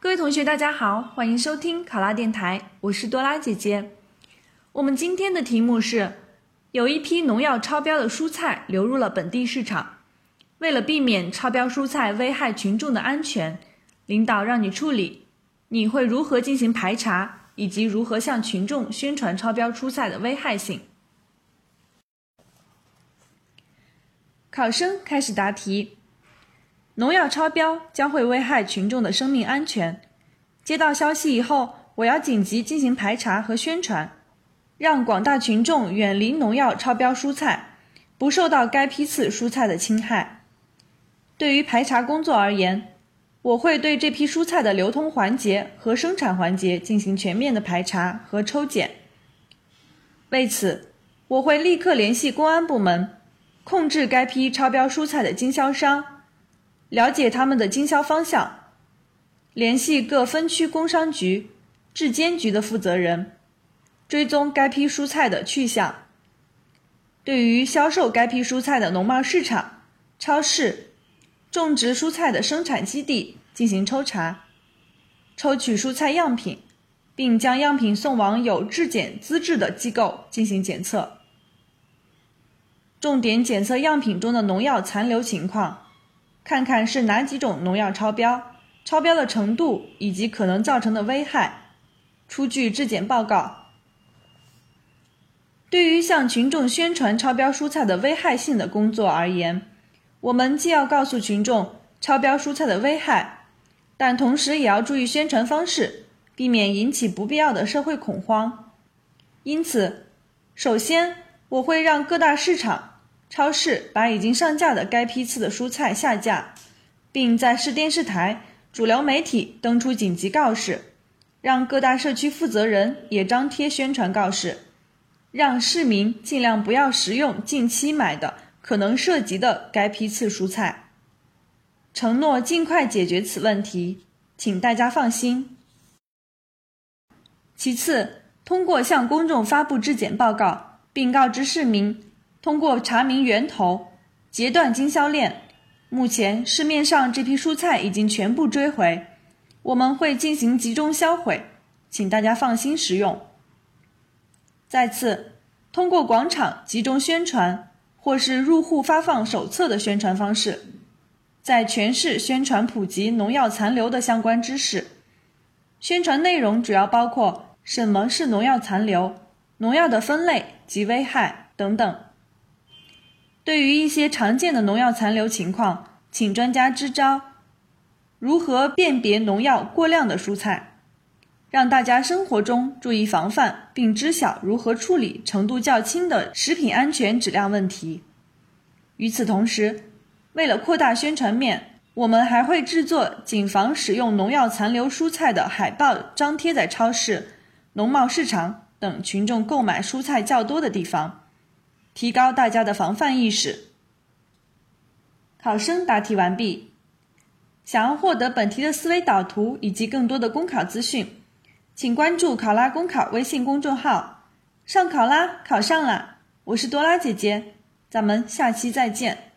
各位同学，大家好，欢迎收听考拉电台，我是多拉姐姐。我们今天的题目是：有一批农药超标的蔬菜流入了本地市场，为了避免超标蔬菜危害群众的安全，领导让你处理，你会如何进行排查，以及如何向群众宣传超标蔬菜的危害性？考生开始答题。农药超标将会危害群众的生命安全。接到消息以后，我要紧急进行排查和宣传，让广大群众远离农药超标蔬菜，不受到该批次蔬菜的侵害。对于排查工作而言，我会对这批蔬菜的流通环节和生产环节进行全面的排查和抽检。为此，我会立刻联系公安部门，控制该批超标蔬菜的经销商。了解他们的经销方向，联系各分区工商局、质监局的负责人，追踪该批蔬菜的去向。对于销售该批蔬菜的农贸市场、超市、种植蔬菜的生产基地进行抽查，抽取蔬菜样品，并将样品送往有质检资质的机构进行检测，重点检测样品中的农药残留情况。看看是哪几种农药超标，超标的程度以及可能造成的危害，出具质检报告。对于向群众宣传超标蔬菜的危害性的工作而言，我们既要告诉群众超标蔬菜的危害，但同时也要注意宣传方式，避免引起不必要的社会恐慌。因此，首先我会让各大市场。超市把已经上架的该批次的蔬菜下架，并在市电视台、主流媒体登出紧急告示，让各大社区负责人也张贴宣传告示，让市民尽量不要食用近期买的可能涉及的该批次蔬菜。承诺尽快解决此问题，请大家放心。其次，通过向公众发布质检报告，并告知市民。通过查明源头、截断经销链，目前市面上这批蔬菜已经全部追回，我们会进行集中销毁，请大家放心食用。再次，通过广场集中宣传或是入户发放手册的宣传方式，在全市宣传普及农药残留的相关知识。宣传内容主要包括什么是农药残留、农药的分类及危害等等。对于一些常见的农药残留情况，请专家支招。如何辨别农药过量的蔬菜，让大家生活中注意防范，并知晓如何处理程度较轻的食品安全质量问题。与此同时，为了扩大宣传面，我们还会制作谨防使用农药残留蔬菜的海报，张贴在超市、农贸市场等群众购买蔬菜较多的地方。提高大家的防范意识。考生答题完毕。想要获得本题的思维导图以及更多的公考资讯，请关注“考拉公考”微信公众号。上考拉，考上啦！我是多拉姐姐，咱们下期再见。